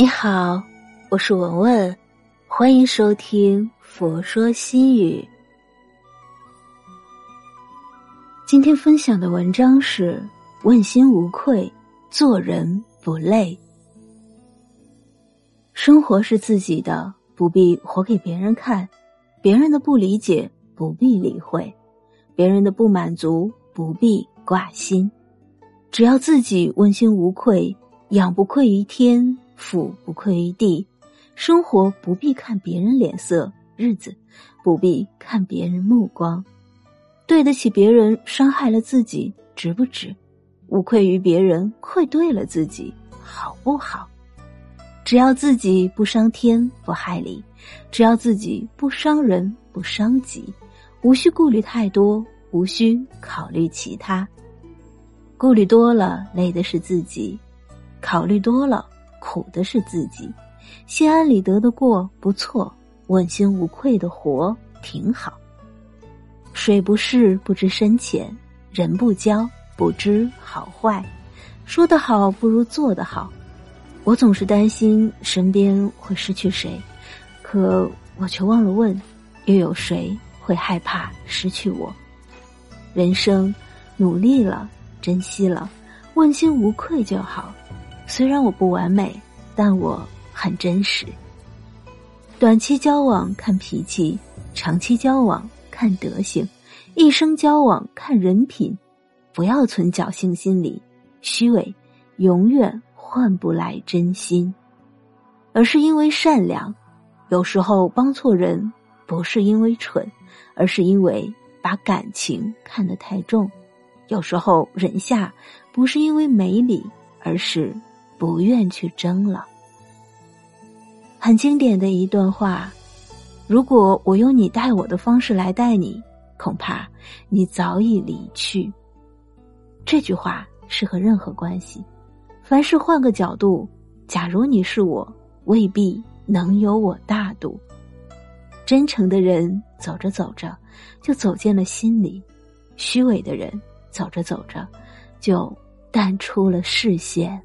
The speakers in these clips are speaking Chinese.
你好，我是文文，欢迎收听《佛说心语》。今天分享的文章是：问心无愧，做人不累。生活是自己的，不必活给别人看；别人的不理解，不必理会；别人的不满足，不必挂心。只要自己问心无愧，仰不愧于天。富不愧于地，生活不必看别人脸色，日子不必看别人目光，对得起别人伤害了自己，值不值？无愧于别人，愧对了自己，好不好？只要自己不伤天不害理，只要自己不伤人不伤己，无需顾虑太多，无需考虑其他。顾虑多了，累的是自己；考虑多了。苦的是自己，心安理得的过不错，问心无愧的活挺好。水不试不知深浅，人不交不知好坏。说得好不如做得好。我总是担心身边会失去谁，可我却忘了问，又有谁会害怕失去我？人生努力了，珍惜了，问心无愧就好。虽然我不完美，但我很真实。短期交往看脾气，长期交往看德行，一生交往看人品。不要存侥幸心理，虚伪永远换不来真心，而是因为善良。有时候帮错人，不是因为蠢，而是因为把感情看得太重。有时候忍下，不是因为没理，而是。不愿去争了。很经典的一段话：如果我用你待我的方式来待你，恐怕你早已离去。这句话适合任何关系。凡事换个角度，假如你是我，未必能有我大度。真诚的人走着走着，就走进了心里；虚伪的人走着走着，就淡出了视线。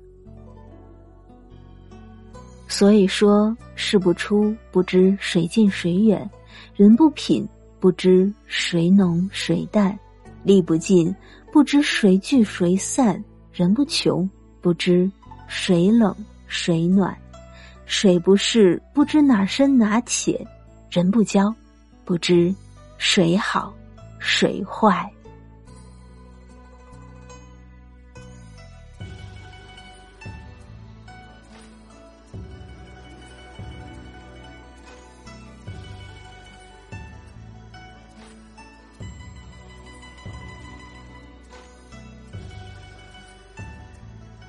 所以说，事不出不知谁近谁远，人不品不知谁浓谁淡，力不尽不知谁聚谁散，人不穷不知谁冷谁暖，水不试不知哪深哪浅，人不交不知谁好谁坏。